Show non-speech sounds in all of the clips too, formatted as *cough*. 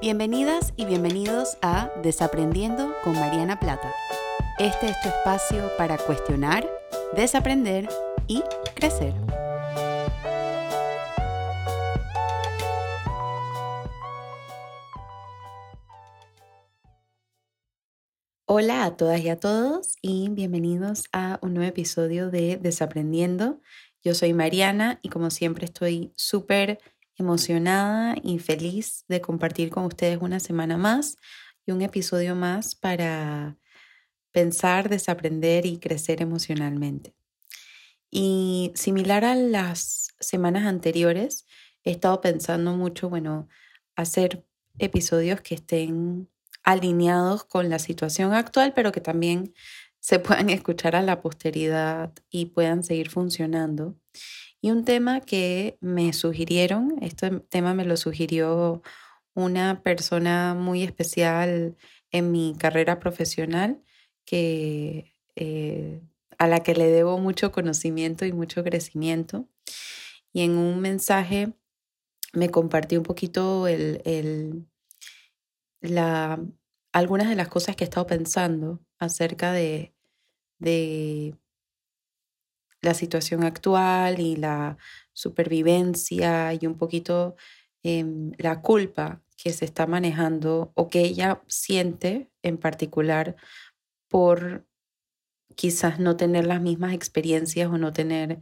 Bienvenidas y bienvenidos a Desaprendiendo con Mariana Plata. Este es tu espacio para cuestionar, desaprender y crecer. Hola a todas y a todos y bienvenidos a un nuevo episodio de Desaprendiendo. Yo soy Mariana y como siempre estoy súper emocionada y feliz de compartir con ustedes una semana más y un episodio más para pensar, desaprender y crecer emocionalmente. Y similar a las semanas anteriores, he estado pensando mucho, bueno, hacer episodios que estén alineados con la situación actual, pero que también se puedan *laughs* escuchar a la posteridad y puedan seguir funcionando. Y un tema que me sugirieron, este tema me lo sugirió una persona muy especial en mi carrera profesional, que, eh, a la que le debo mucho conocimiento y mucho crecimiento. Y en un mensaje me compartió un poquito el, el, la, algunas de las cosas que he estado pensando acerca de, de la situación actual y la supervivencia y un poquito em, la culpa que se está manejando o que ella siente en particular por quizás no tener las mismas experiencias o no tener,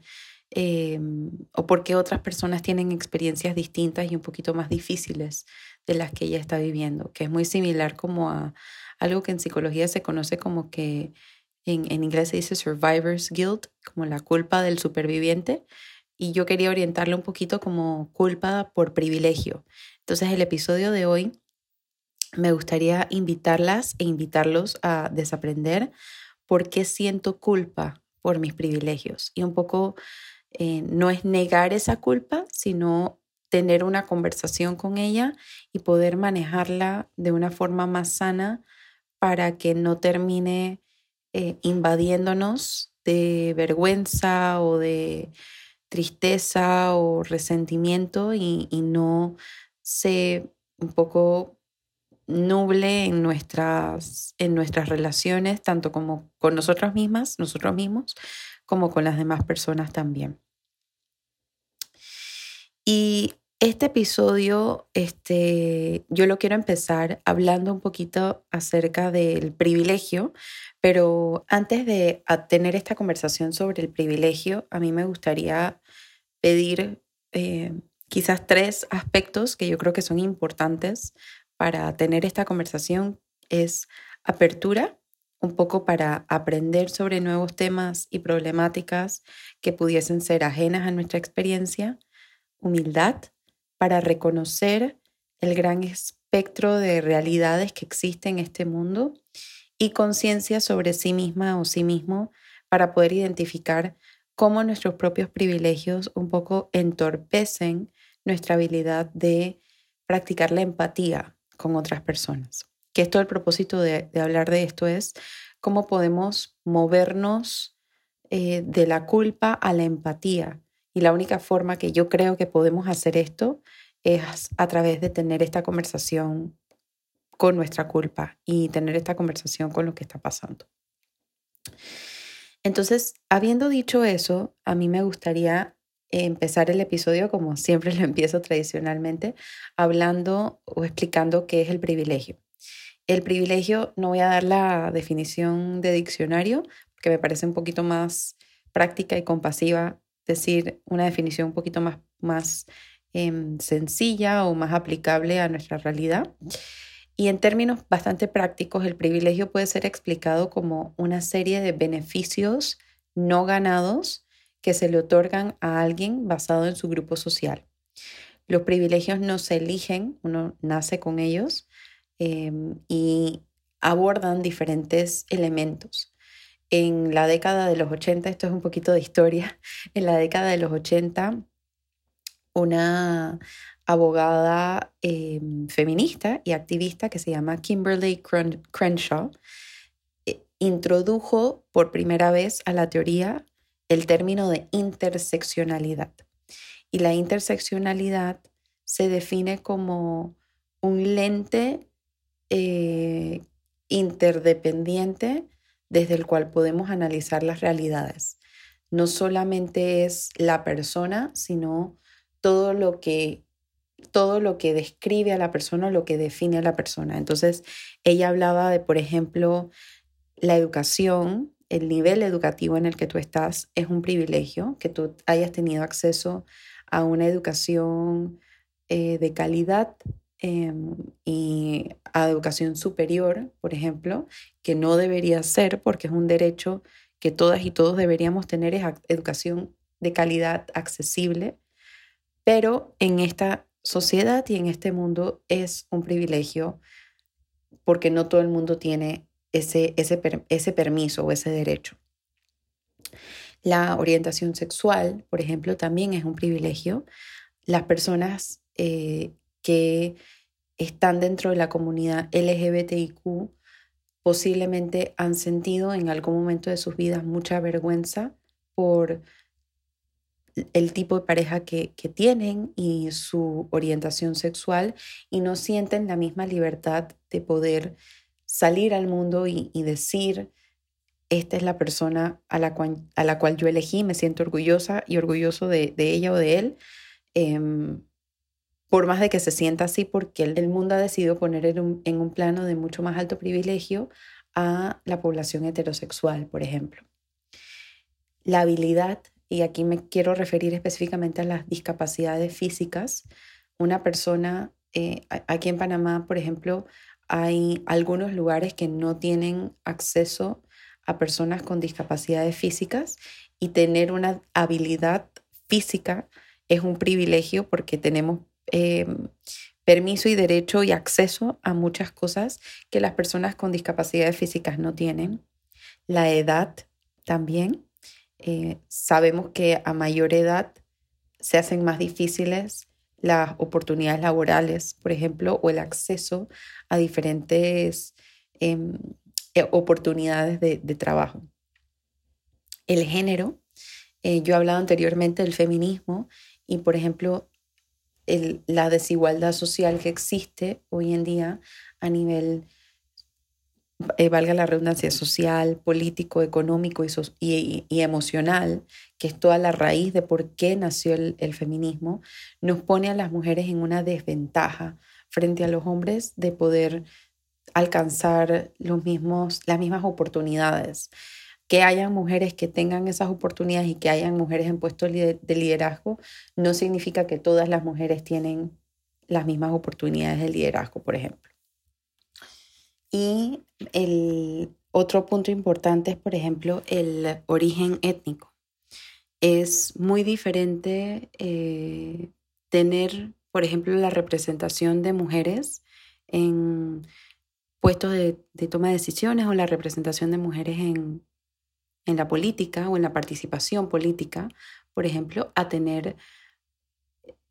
em, o porque otras personas tienen experiencias distintas y un poquito más difíciles de las que ella está viviendo, que es muy similar como a algo que en psicología se conoce como que en, inglés se dice survivor's guilt, como la culpa del superviviente, y yo quería orientarle un poquito como culpa por privilegio. Entonces el episodio de hoy me gustaría invitarlas e invitarlos a desaprender por qué siento culpa por mis privilegios. Y un poco eh, no es negar esa culpa, sino tener una conversación con ella y poder manejarla de una forma más sana para que no termine eh, invadiéndonos de vergüenza o de tristeza o resentimiento y, no se un poco nuble en nuestras, en nuestras relaciones, tanto como con nosotras mismas, nosotros mismos, como con las demás personas también. Y este episodio, este, yo lo quiero empezar hablando un poquito acerca del privilegio, pero antes de tener esta conversación sobre el privilegio, a mí me gustaría pedir eh, quizás tres aspectos que yo creo que son importantes para tener esta conversación. Es apertura, un poco para aprender sobre nuevos temas y problemáticas que pudiesen ser ajenas a nuestra experiencia. Humildad, para reconocer el gran espectro de realidades que existe en este mundo y conciencia sobre sí misma o sí mismo para poder identificar cómo nuestros propios privilegios un poco entorpecen nuestra habilidad de practicar la empatía con otras personas. Que esto, el propósito de, hablar de esto es cómo podemos movernos eh, de la culpa a la empatía y la única forma que yo creo que podemos hacer esto es a través de tener esta conversación con nuestra culpa y tener esta conversación con lo que está pasando. Entonces, habiendo dicho eso, a mí me gustaría empezar el episodio como siempre *laughs* lo empiezo tradicionalmente, hablando o explicando qué es el privilegio. El privilegio, no voy a dar la definición de diccionario, porque me parece un poquito más práctica y compasiva decir una definición un poquito más, más em, sencilla o más aplicable a nuestra realidad. Y en términos bastante prácticos, el privilegio puede ser explicado como una serie de beneficios no ganados que se le otorgan a alguien basado en su grupo social. Los privilegios no se eligen, uno nace con ellos em, y abordan diferentes elementos en la década de los 80, esto es un poquito de historia, *laughs* en la década de los 80, una abogada em, feminista y activista que se llama Kimberly Crenshaw eh, introdujo por primera vez a la teoría el término de interseccionalidad. Y la interseccionalidad se define como un lente eh, interdependiente desde el cual podemos analizar las realidades. No solamente es la persona, sino todo lo que todo lo que describe a la persona, lo que define a la persona. Entonces, ella hablaba de, por ejemplo, la educación, el nivel educativo en el que tú estás es un privilegio, que tú hayas tenido acceso a una educación eh, de calidad em, y a educación superior, por ejemplo, que no debería ser porque es un derecho que todas y todos deberíamos tener, es educación de calidad accesible, pero en esta sociedad y en este mundo es un privilegio porque no todo el mundo tiene ese, ese, ese permiso o ese derecho. La orientación sexual, por ejemplo, también es un privilegio. Las personas eh, que están dentro de la comunidad LGBTIQ posiblemente han sentido en algún momento de sus vidas mucha vergüenza por el tipo de pareja que, tienen y su orientación sexual y no sienten la misma libertad de poder salir al mundo y, decir, esta es la persona a la, cual, a la cual yo elegí, me siento orgullosa y orgulloso de, ella o de él, em, por más de que se sienta así, porque el, mundo ha decidido poner en un, plano de mucho más alto privilegio a la población heterosexual, por ejemplo. La habilidad y aquí me quiero referir específicamente a las discapacidades físicas. Una persona, eh, aquí en Panamá, por ejemplo, hay algunos lugares que no tienen acceso a personas con discapacidades físicas y tener una habilidad física es un privilegio porque tenemos em, permiso y derecho y acceso a muchas cosas que las personas con discapacidades físicas no tienen. La edad también. Eh, sabemos que a mayor edad se hacen más difíciles las oportunidades laborales, por ejemplo, o el acceso a diferentes em, eh, oportunidades de, trabajo. El género, eh, yo he hablado anteriormente del feminismo y, por ejemplo, la desigualdad social que existe hoy en día a nivel eh, valga la redundancia, social, político, económico y, emocional, que es toda la raíz de por qué nació el, feminismo, nos pone a las mujeres en una desventaja frente a los hombres de poder alcanzar los mismos, las mismas oportunidades. Que hayan mujeres que tengan esas oportunidades y que hayan mujeres en puestos de liderazgo no significa que todas las mujeres tienen las mismas oportunidades de liderazgo, por ejemplo. Y el otro punto importante es, por ejemplo, el origen étnico. Es muy diferente eh, tener, por ejemplo, la representación de mujeres en puestos de, toma de decisiones o la representación de mujeres en, en la política o en la participación política, por ejemplo, a tener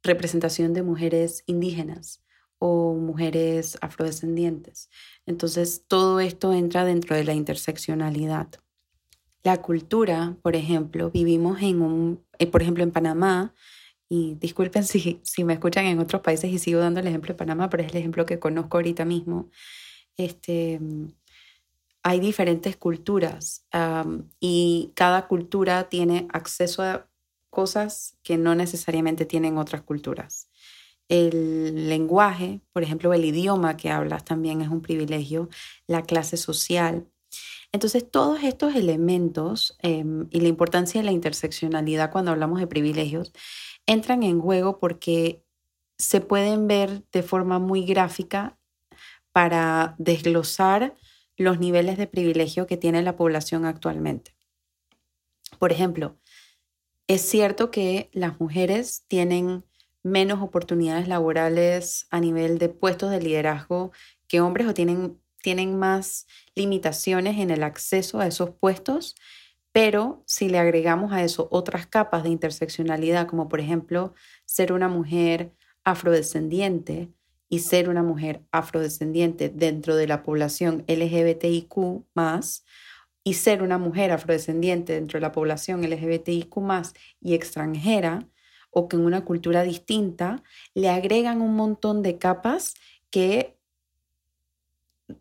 representación de mujeres indígenas o mujeres afrodescendientes. Entonces, todo esto entra dentro de la interseccionalidad. La cultura, por ejemplo, vivimos en un, eh, por ejemplo, en Panamá, y disculpen *laughs* si, si me escuchan en otros países y sigo dando el ejemplo de Panamá, pero es el ejemplo que conozco ahorita mismo. Este, hay diferentes culturas y cada cultura tiene acceso a cosas que no necesariamente tienen otras culturas. El lenguaje, por ejemplo, el idioma que hablas también es un privilegio, la clase social. Entonces, todos estos elementos em, y la importancia de la interseccionalidad cuando hablamos de privilegios entran en juego porque se pueden ver de forma muy gráfica para desglosar los niveles de privilegio que tiene la población actualmente. Por ejemplo, es cierto que las mujeres tienen menos oportunidades laborales a nivel de puestos de liderazgo que hombres o tienen, tienen más limitaciones en el acceso a esos puestos, pero si le agregamos a eso otras capas de interseccionalidad, como por ejemplo ser una mujer afrodescendiente y ser una mujer afrodescendiente dentro de la población LGBTIQ y ser una mujer afrodescendiente dentro de la población LGBTIQ y extranjera, o que en una cultura distinta le agregan un montón de capas que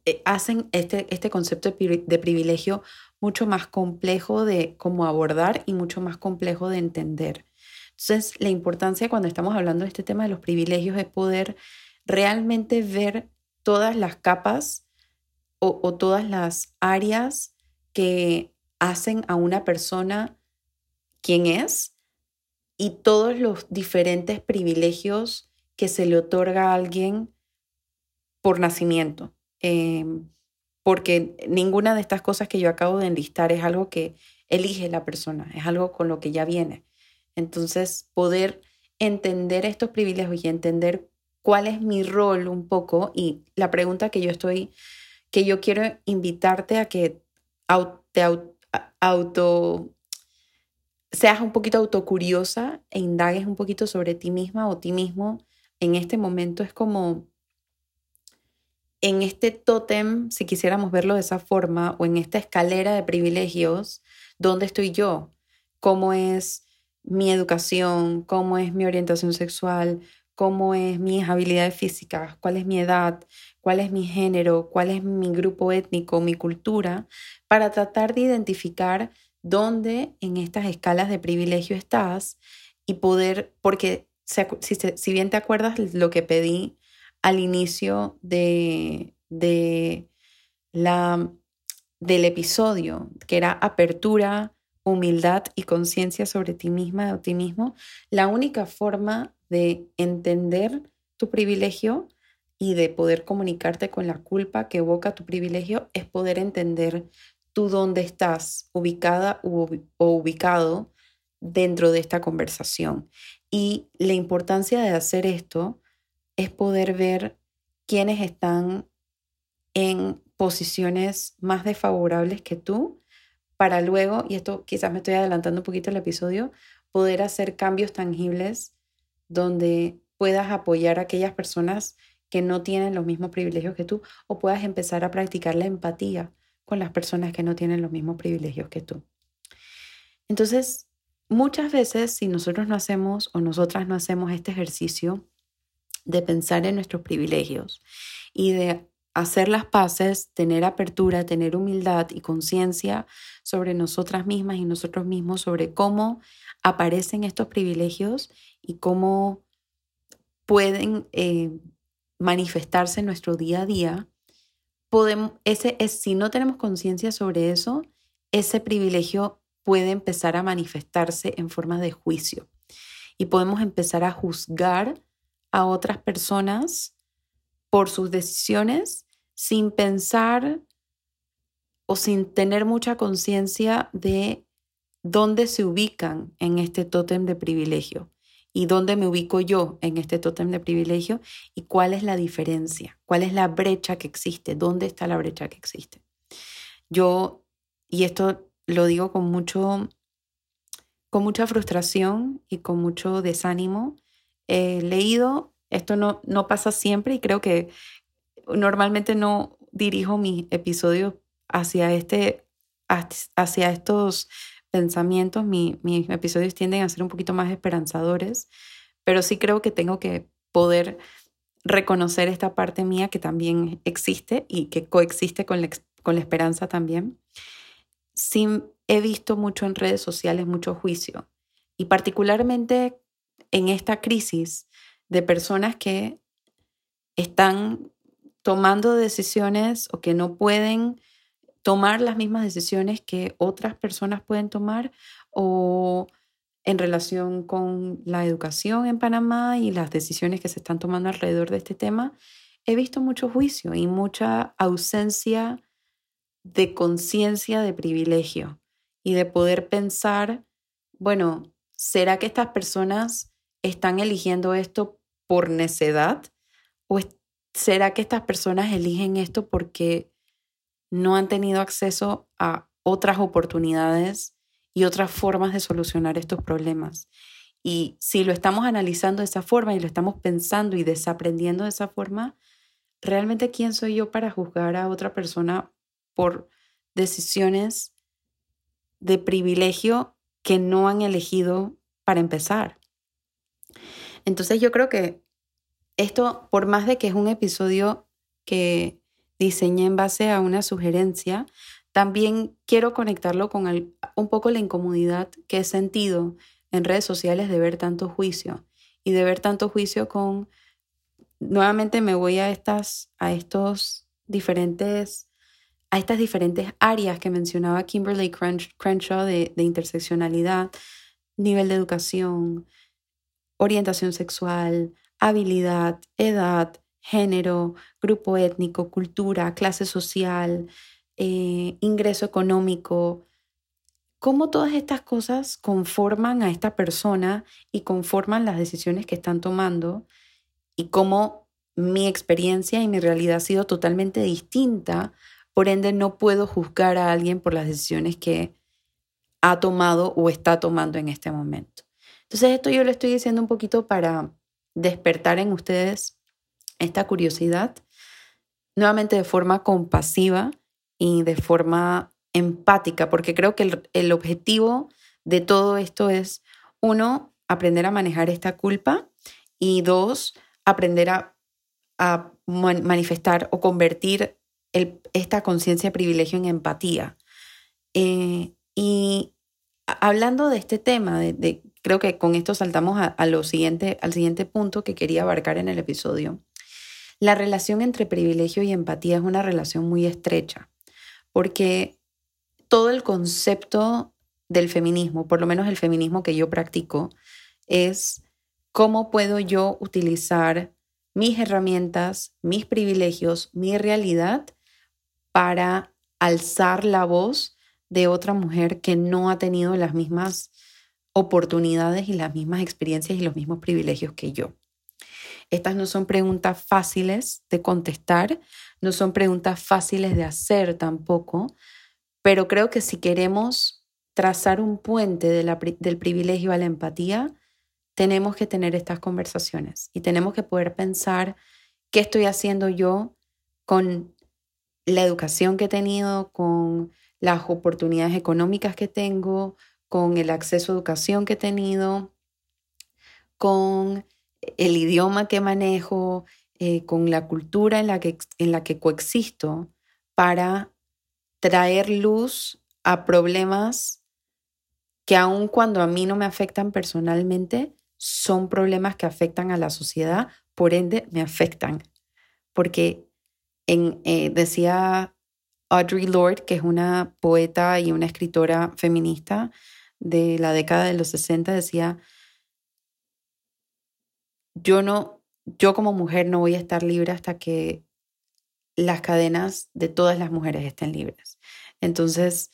eh, hacen este, este concepto de privilegio mucho más complejo de cómo abordar y mucho más complejo de entender. Entonces, la importancia cuando estamos hablando de este tema de los privilegios es poder realmente ver todas las capas o, todas las áreas que hacen a una persona quien es y todos los diferentes privilegios que se le otorga a alguien por nacimiento. Em, porque ninguna de estas cosas que yo acabo de enlistar es algo que elige la persona, es algo con lo que ya viene. Entonces, poder entender estos privilegios y entender cuál es mi rol un poco y la pregunta que yo estoy, que yo quiero invitarte a que te auto, seas un poquito autocuriosa e indagues un poquito sobre ti misma o ti mismo en este momento es como en este tótem, si quisiéramos verlo de esa forma, o en esta escalera de privilegios, ¿dónde estoy yo? ¿Cómo es mi educación? ¿Cómo es mi orientación sexual? ¿Cómo es mis habilidades físicas? ¿Cuál es mi edad? ¿Cuál es mi género? ¿Cuál es mi grupo étnico? ¿Mi cultura? Para tratar de identificar dónde en estas escalas de privilegio estás y poder, porque si, bien te acuerdas lo que pedí al inicio de, de la, del episodio, que era apertura, humildad y conciencia sobre ti misma o ti mismo, la única forma de entender tu privilegio y de poder comunicarte con la culpa que evoca tu privilegio es poder entender tú dónde estás ubicada o ubicado dentro de esta conversación. Y la importancia de hacer esto es poder ver quiénes están en posiciones más desfavorables que tú para luego, y esto quizás me estoy adelantando un poquito el episodio, poder hacer cambios tangibles donde puedas apoyar a aquellas personas que no tienen los mismos privilegios que tú o puedas empezar a practicar la empatía con las personas que no tienen los mismos privilegios que tú. Entonces, muchas veces si nosotros no hacemos o nosotras no hacemos este ejercicio, de pensar en nuestros privilegios y de hacer las paces, tener apertura, tener humildad y conciencia sobre nosotras mismas y nosotros mismos, sobre cómo aparecen estos privilegios y cómo pueden eh, manifestarse en nuestro día a día. Podemos, ese, es, si no tenemos conciencia sobre eso, ese privilegio puede empezar a manifestarse en forma de juicio y podemos empezar a juzgar a otras personas por sus decisiones sin pensar o sin tener mucha conciencia de dónde se ubican en este tótem de privilegio y dónde me ubico yo en este tótem de privilegio y cuál es la diferencia, cuál es la brecha que existe, dónde está la brecha que existe. Yo, y esto lo digo con mucho, con mucha frustración y con mucho desánimo, he leído, esto no, no pasa siempre y creo que normalmente no dirijo mis episodios hacia, este, hacia estos pensamientos. mis episodios tienden a ser un poquito más esperanzadores, pero sí creo que tengo que poder reconocer esta parte mía que también existe y que coexiste con la, con la esperanza también. Sí he visto mucho en redes sociales mucho juicio y particularmente en esta crisis de personas que están tomando decisiones o que no pueden tomar las mismas decisiones que otras personas pueden tomar o en relación con la educación en Panamá y las decisiones que se están tomando alrededor de este tema, he visto mucho juicio y mucha ausencia de conciencia de privilegio y de poder pensar, bueno, ¿será que estas personas están eligiendo esto por necedad? ¿O será que estas personas eligen esto porque no han tenido acceso a otras oportunidades y otras formas de solucionar estos problemas? Y si lo estamos analizando de esa forma y lo estamos pensando y desaprendiendo de esa forma, ¿realmente quién soy yo para juzgar a otra persona por decisiones de privilegio que no han elegido para empezar? Entonces yo creo que esto, por más de que es un episodio que diseñé en base a una sugerencia, también quiero conectarlo con un poco la incomodidad que he sentido en redes sociales de ver tanto juicio. Y de ver tanto juicio con nuevamente me voy a estas a estos diferentes a estas diferentes áreas que mencionaba Kimberly Crenshaw de, de interseccionalidad, nivel de educación, orientación sexual, habilidad, edad, género, grupo étnico, cultura, clase social, eh, ingreso económico, cómo todas estas cosas conforman a esta persona y conforman las decisiones que están tomando y cómo mi experiencia y mi realidad ha sido totalmente distinta, por ende no puedo juzgar a alguien por las decisiones que ha tomado o está tomando en este momento. Entonces esto yo lo estoy diciendo un poquito para despertar en ustedes esta curiosidad, nuevamente de forma compasiva y de forma empática, porque creo que el, objetivo de todo esto es, uno, aprender a manejar esta culpa y dos, aprender a, manifestar o convertir esta conciencia de privilegio en empatía. Eh, y hablando de este tema, de, creo que con esto saltamos a, al siguiente punto que quería abarcar en el episodio. La relación entre privilegio y empatía es una relación muy estrecha, porque todo el concepto del feminismo, por lo menos el feminismo que yo practico, es cómo puedo yo utilizar mis herramientas, mis privilegios, mi realidad para alzar la voz de otra mujer que no ha tenido las mismas oportunidades y las mismas experiencias y los mismos privilegios que yo. Estas no son preguntas fáciles de contestar, no son preguntas fáciles de hacer tampoco, pero creo que si queremos trazar un puente del privilegio a la empatía, tenemos que tener estas conversaciones y tenemos que poder pensar qué estoy haciendo yo con la educación que he tenido, con las oportunidades económicas que tengo, con el acceso a educación que he tenido, con el idioma que manejo, eh, con la cultura en la, que, en la que coexisto para traer luz a problemas que aun cuando a mí no me afectan personalmente, son problemas que afectan a la sociedad, por ende me afectan. Porque en, eh, decía Audre Lorde, que es una poeta y una escritora feminista de la década de los 60, decía, yo no, yo como mujer no voy a estar libre hasta que las cadenas de todas las mujeres estén libres. Entonces,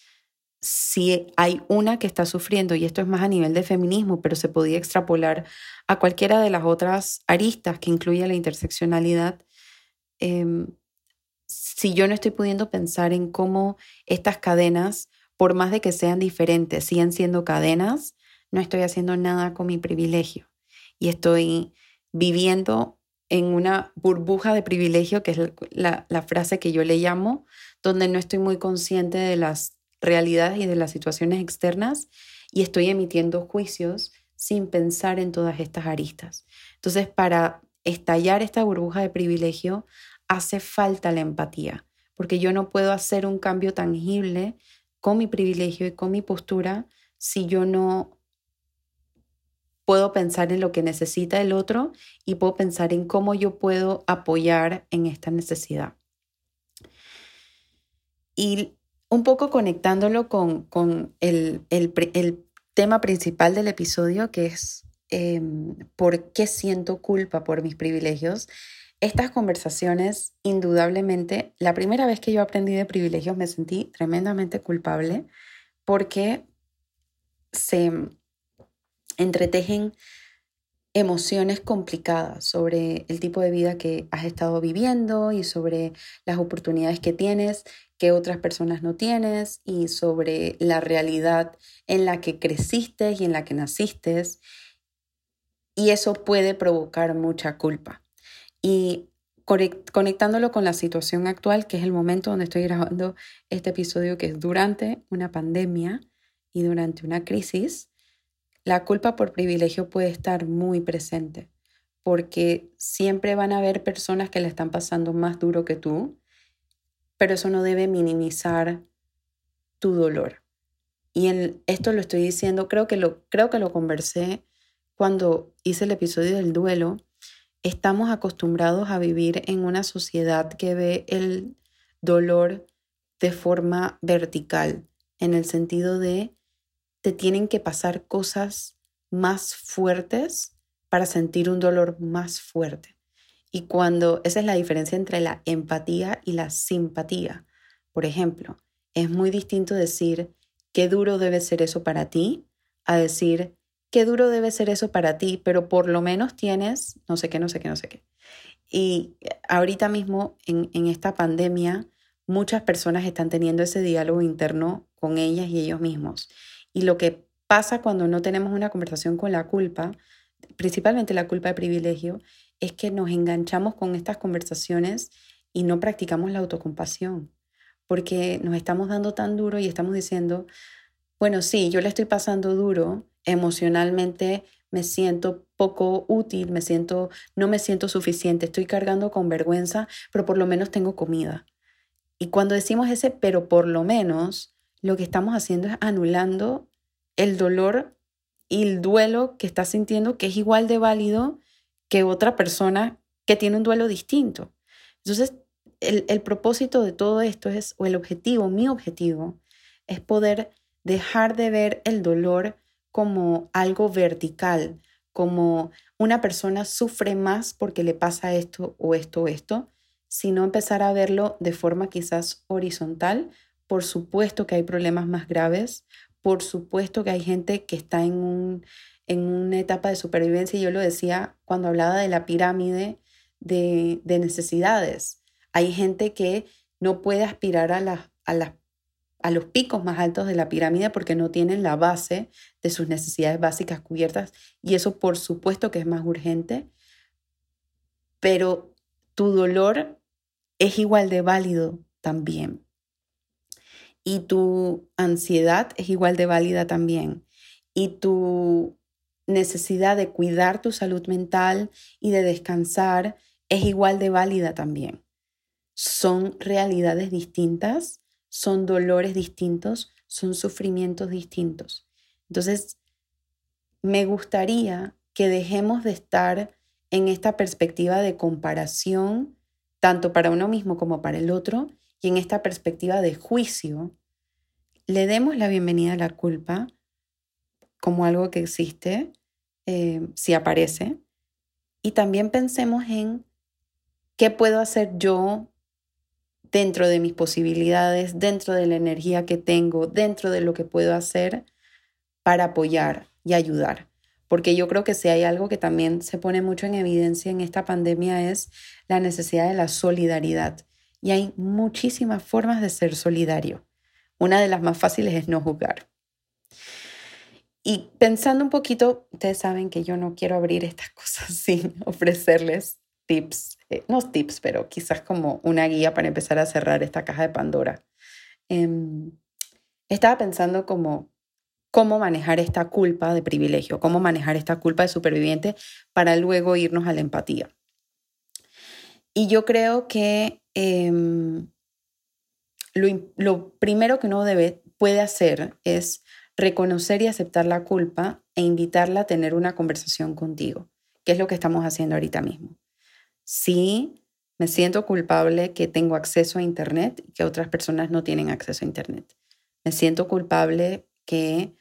si hay una que está sufriendo, y esto es más a nivel de feminismo, pero se podía extrapolar a cualquiera de las otras aristas que incluye la interseccionalidad, em, si yo no estoy pudiendo pensar en cómo estas cadenas, por más de que sean diferentes, siguen siendo cadenas, no estoy haciendo nada con mi privilegio y estoy viviendo en una burbuja de privilegio, que es la, frase que yo le llamo, donde no estoy muy consciente de las realidades y de las situaciones externas y estoy emitiendo juicios sin pensar en todas estas aristas. Entonces, para estallar esta burbuja de privilegio, hace falta la empatía, porque yo no puedo hacer un cambio tangible con mi privilegio y con mi postura si yo no puedo pensar en lo que necesita el otro y puedo pensar en cómo yo puedo apoyar en esta necesidad. Y un poco conectándolo con, con el, el, tema principal del episodio, que es em, por qué siento culpa por mis privilegios. Estas conversaciones, indudablemente, la primera vez que yo aprendí de privilegios me sentí tremendamente culpable porque se, entretejen emociones complicadas sobre el tipo de vida que has estado viviendo y sobre las oportunidades que tienes que otras personas no tienes y sobre la realidad en la que creciste y en la que naciste. Y eso puede provocar mucha culpa. Y conectándolo con la situación actual, que es el momento donde estoy grabando este episodio, que es durante una pandemia y durante una crisis, la culpa por privilegio puede estar muy presente, porque siempre van a haber personas que le están pasando más duro que tú, pero eso no debe minimizar tu dolor. Y en, esto lo estoy diciendo, creo que lo, creo que lo conversé cuando hice el episodio del duelo. Estamos acostumbrados a vivir en una sociedad que ve el dolor de forma vertical, en el sentido de te tienen que pasar cosas más fuertes para sentir un dolor más fuerte. Y cuando esa es la diferencia entre la empatía y la simpatía. Por ejemplo, es muy distinto decir qué duro debe ser eso para ti a decir qué duro debe ser eso para ti, pero por lo menos tienes no sé qué, no sé qué, no sé qué. Y ahorita mismo en, en esta pandemia, muchas personas están teniendo ese diálogo interno con ellas y ellos mismos. Y lo que pasa cuando no tenemos una conversación con la culpa principalmente la culpa de privilegio, es que nos enganchamos con estas conversaciones y no practicamos la autocompasión, porque nos estamos dando tan duro y estamos diciendo, bueno, sí, yo le estoy pasando duro, emocionalmente me siento poco útil, me siento no me siento suficiente, estoy cargando con vergüenza, pero por lo menos tengo comida. Y cuando decimos ese pero por lo menos, lo que estamos haciendo es anulando el dolor y el duelo que estás sintiendo que es igual de válido que otra persona que tiene un duelo distinto. Entonces, el, el propósito de todo esto es, o el objetivo, mi objetivo, es poder dejar de ver el dolor como algo vertical, como una persona sufre más porque le pasa esto o esto o esto, sino empezar a verlo de forma quizás horizontal. Por supuesto que hay problemas más graves, por supuesto que hay gente que está en, un, en una etapa de supervivencia, y yo lo decía cuando hablaba de la pirámide de, necesidades. Hay gente que no puede aspirar a, a, a los picos más altos de la pirámide porque no tienen la base de sus necesidades básicas cubiertas y eso por supuesto que es más urgente, pero tu dolor es igual de válido también y tu ansiedad es igual de válida también. Y tu necesidad de cuidar tu salud mental y de descansar es igual de válida también. Son realidades distintas, son dolores distintos, son sufrimientos distintos. Entonces, me gustaría que dejemos de estar en esta perspectiva de comparación, tanto para uno mismo como para el otro, y en esta perspectiva de juicio, le demos la bienvenida a la culpa como algo que existe, eh, si aparece, y también pensemos en qué puedo hacer yo dentro de mis posibilidades, dentro de la energía que tengo, dentro de lo que puedo hacer para apoyar y ayudar. Porque yo creo que si hay algo que también se pone mucho en evidencia en esta pandemia es la necesidad de la solidaridad y hay muchísimas formas de ser solidario. Una de las más fáciles es no juzgar. Y pensando un poquito, ustedes saben que yo no quiero abrir estas *laughs* cosas sin ofrecerles tips, eh, no tips, pero quizás como una guía para empezar a cerrar esta caja de Pandora. Em, estaba pensando como cómo manejar esta culpa de privilegio, cómo manejar esta culpa de superviviente para luego irnos a la empatía. Y yo creo que Em, lo, primero que uno debe, puede hacer es reconocer y aceptar la culpa e invitarla a tener una conversación contigo, que es lo que estamos haciendo ahorita mismo. Sí, me siento culpable que tengo acceso a Internet y que otras personas no tienen acceso a Internet. Me siento culpable que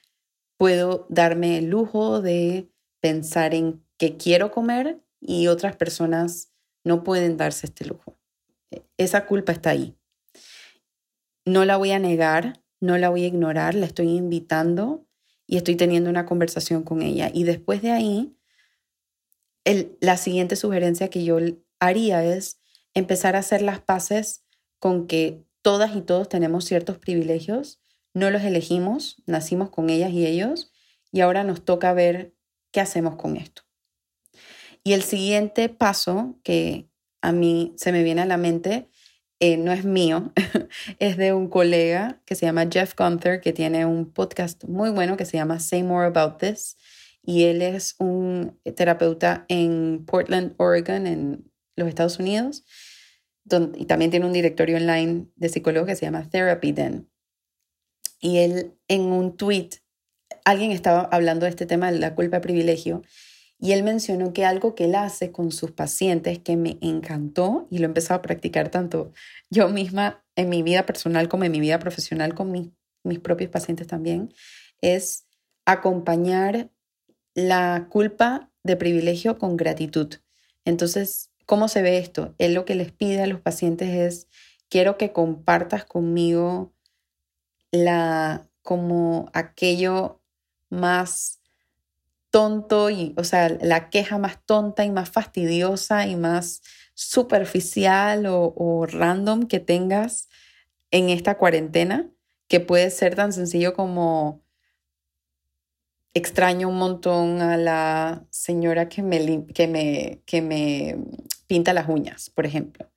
puedo darme el lujo de pensar en qué quiero comer y otras personas no pueden darse este lujo esa culpa está ahí. No la voy a negar, no la voy a ignorar, la estoy invitando y estoy teniendo una conversación con ella. Y después de ahí, la siguiente sugerencia que yo haría es empezar a hacer las paces con que todas y todos tenemos ciertos privilegios, no los elegimos, nacimos con ellas y ellos, y ahora nos toca ver qué hacemos con esto. Y el siguiente paso que, a mí se me viene a la mente, eh, no es mío, *laughs* es de un colega que se llama Jeff Gunther, que tiene un podcast muy bueno que se llama Say More About This. Y él es un terapeuta en Portland, Oregon, en los Estados Unidos, y también tiene un directorio online de psicólogos que se llama Therapy Den. Y él en un tweet, alguien estaba hablando de este tema de la culpa privilegio, y él mencionó que algo que él hace con sus pacientes que me encantó y lo he empezado a practicar tanto yo misma en mi vida personal como en mi vida profesional con mis propios pacientes también, es acompañar la culpa de privilegio con gratitud. Entonces, ¿cómo se ve esto? Él lo que les pide a los pacientes es, quiero que compartas conmigo la, como aquello más tonto y, o sea, la queja más tonta y más fastidiosa y más superficial o, o random que tengas en esta cuarentena, que puede ser tan sencillo como extraño un montón a la señora que me, que me, que me pinta las uñas, por ejemplo.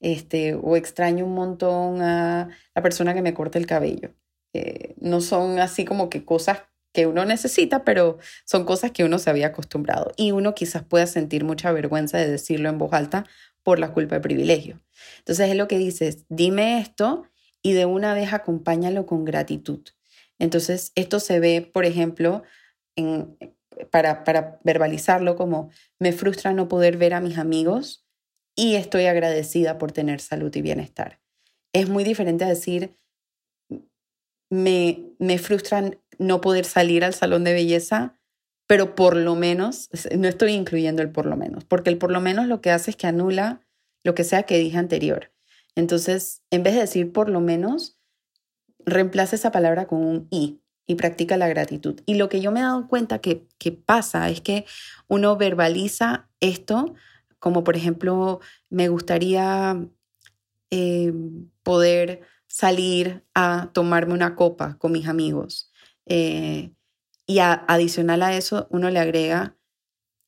Este, o extraño un montón a la persona que me corta el cabello. Eh, no son así como que cosas que uno necesita, pero son cosas que uno se había acostumbrado. Y uno quizás pueda sentir mucha vergüenza de decirlo en voz alta por la culpa de privilegio. Entonces es lo que dices, dime esto y de una vez acompáñalo con gratitud. Entonces esto se ve, por ejemplo, para, verbalizarlo como me frustra no poder ver a mis amigos y estoy agradecida por tener salud y bienestar. Es muy diferente a decir, me, me frustra no poder salir al salón de belleza, pero por lo menos, no estoy incluyendo el por lo menos, porque el por lo menos lo que hace es que anula lo que sea que dije anterior. Entonces, en vez de decir por lo menos, reemplaza esa palabra con un y y practica la gratitud. Y lo que yo me he dado cuenta que, pasa es que uno verbaliza esto, como por ejemplo, me gustaría eh, poder salir a tomarme una copa con mis amigos. Eh, y adicional a eso, uno le agrega,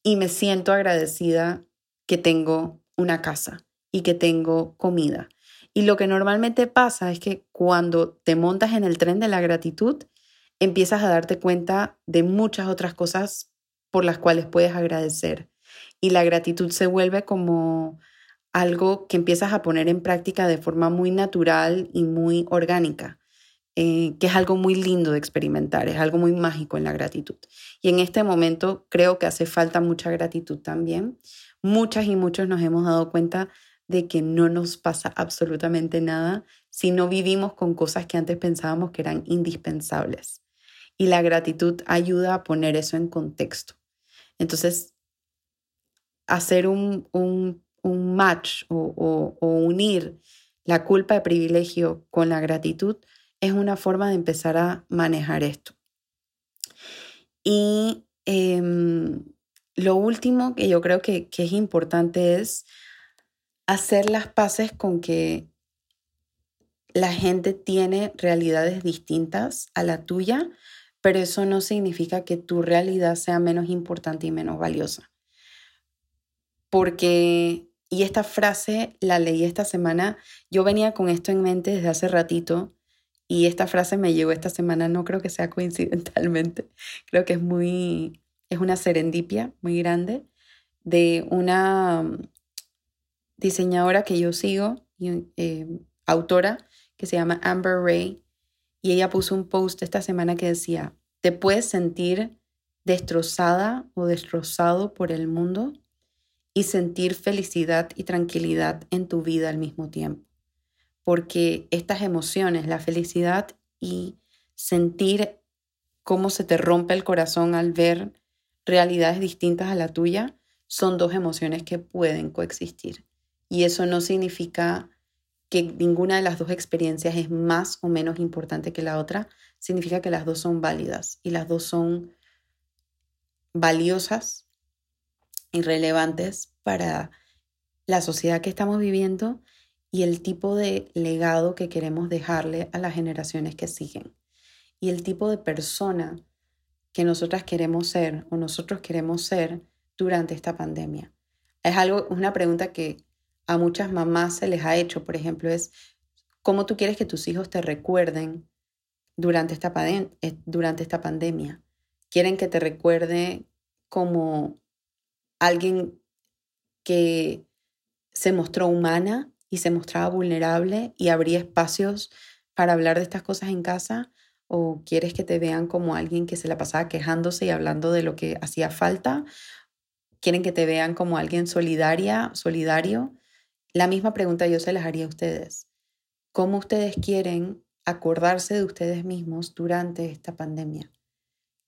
y me siento agradecida que tengo una casa y que tengo comida. Y lo que normalmente pasa es que cuando te montas en el tren de la gratitud, empiezas a darte cuenta de muchas otras cosas por las cuales puedes agradecer. Y la gratitud se vuelve como algo que empiezas a poner en práctica de forma muy natural y muy orgánica, eh, que es algo muy lindo de experimentar, es algo muy mágico en la gratitud. Y en este momento creo que hace falta mucha gratitud también. Muchas y muchos nos hemos dado cuenta de que no nos pasa absolutamente nada si no vivimos con cosas que antes pensábamos que eran indispensables y la gratitud ayuda a poner eso en contexto. Entonces, hacer un, match o, unir la culpa de privilegio con la gratitud es una forma de empezar a manejar esto. Y em, lo último que yo creo que, que, es importante es hacer las paces con que la gente tiene realidades distintas a la tuya, pero eso no significa que tu realidad sea menos importante y menos valiosa. Porque, y esta frase la leí esta semana, yo venía con esto en mente desde hace ratito y esta frase me llegó esta semana, no creo que sea *laughs* coincidentalmente, creo que es muy, es una serendipia muy grande de una diseñadora que yo sigo, eh, autora, que se llama Amber Ray, y ella puso un post esta semana que decía, ¿te puedes sentir destrozada o destrozado por el mundo y sentir felicidad y tranquilidad en tu vida al mismo tiempo? Porque estas emociones, la felicidad y sentir cómo se te rompe el corazón al ver realidades distintas a la tuya, son dos emociones que pueden coexistir. Y eso no significa que ninguna de las dos experiencias es más o menos importante que la otra, significa que las dos son válidas y las dos son valiosas y relevantes para la sociedad que estamos viviendo y el tipo de legado que queremos dejarle a las generaciones que siguen y el tipo de persona que nosotras queremos ser o nosotros queremos ser durante esta pandemia. Es algo, una pregunta que a muchas mamás se les ha hecho, por ejemplo, es cómo tú quieres que tus hijos te recuerden durante esta, eh, durante esta pandemia. quieren que te recuerde como alguien que se mostró humana y se mostraba vulnerable y abría espacios para hablar de estas cosas en casa o quieres que te vean como alguien que se la pasaba quejándose y hablando de lo que hacía falta, quieren que te vean como alguien solidaria, solidario. La misma pregunta yo se las haría a ustedes. ¿Cómo ustedes quieren acordarse de ustedes mismos durante esta pandemia?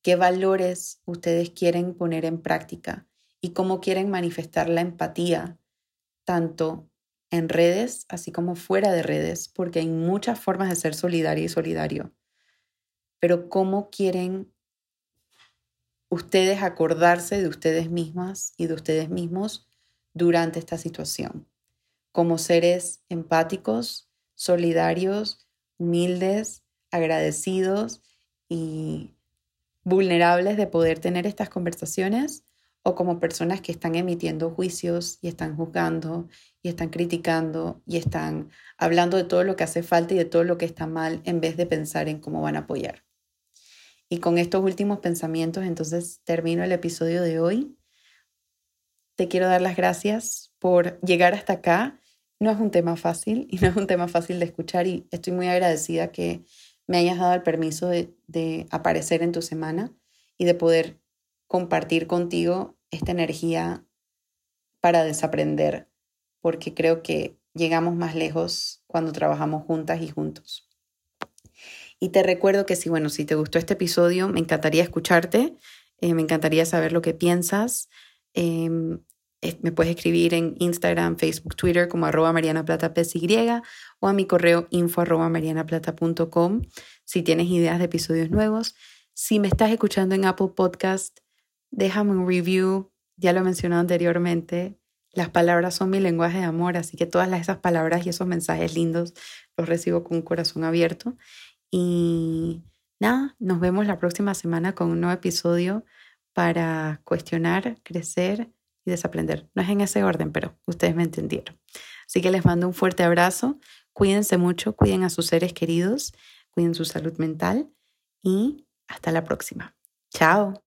¿Qué valores ustedes quieren poner en práctica? ¿Y cómo quieren manifestar la empatía tanto en redes, así como fuera de redes, porque hay muchas formas de ser solidaria y solidario. Pero cómo quieren ustedes acordarse de ustedes mismas y de ustedes mismos durante esta situación, como seres empáticos, solidarios, humildes, agradecidos y vulnerables de poder tener estas conversaciones o como personas que están emitiendo juicios y están juzgando y están criticando y están hablando de todo lo que hace falta y de todo lo que está mal en vez de pensar en cómo van a apoyar. Y con estos últimos pensamientos, entonces termino el episodio de hoy. Te quiero dar las gracias por llegar hasta acá. No es un tema fácil y no es un tema fácil de escuchar y estoy muy agradecida que me hayas dado el permiso de, aparecer en tu semana y de poder compartir contigo esta energía para desaprender, porque creo que llegamos más lejos cuando trabajamos juntas y juntos. Y te recuerdo que si, bueno, si te gustó este episodio, me encantaría escucharte, eh, me encantaría saber lo que piensas. Em, me puedes escribir en Instagram, Facebook, Twitter como arroba marianaplata.psy o a mi correo info arroba marianaplata.com si tienes ideas de episodios nuevos. Si me estás escuchando en Apple Podcast, déjame un review, ya lo he mencionado anteriormente, las palabras son mi lenguaje de amor, así que todas esas palabras y esos mensajes lindos los recibo con un corazón abierto. Y nada, nos vemos la próxima semana con un nuevo episodio para cuestionar, crecer y desaprender. No es en ese orden, pero ustedes me entendieron. Así que les mando un fuerte abrazo. Cuídense mucho, cuiden a sus seres queridos, cuiden su salud mental y hasta la próxima. Chao.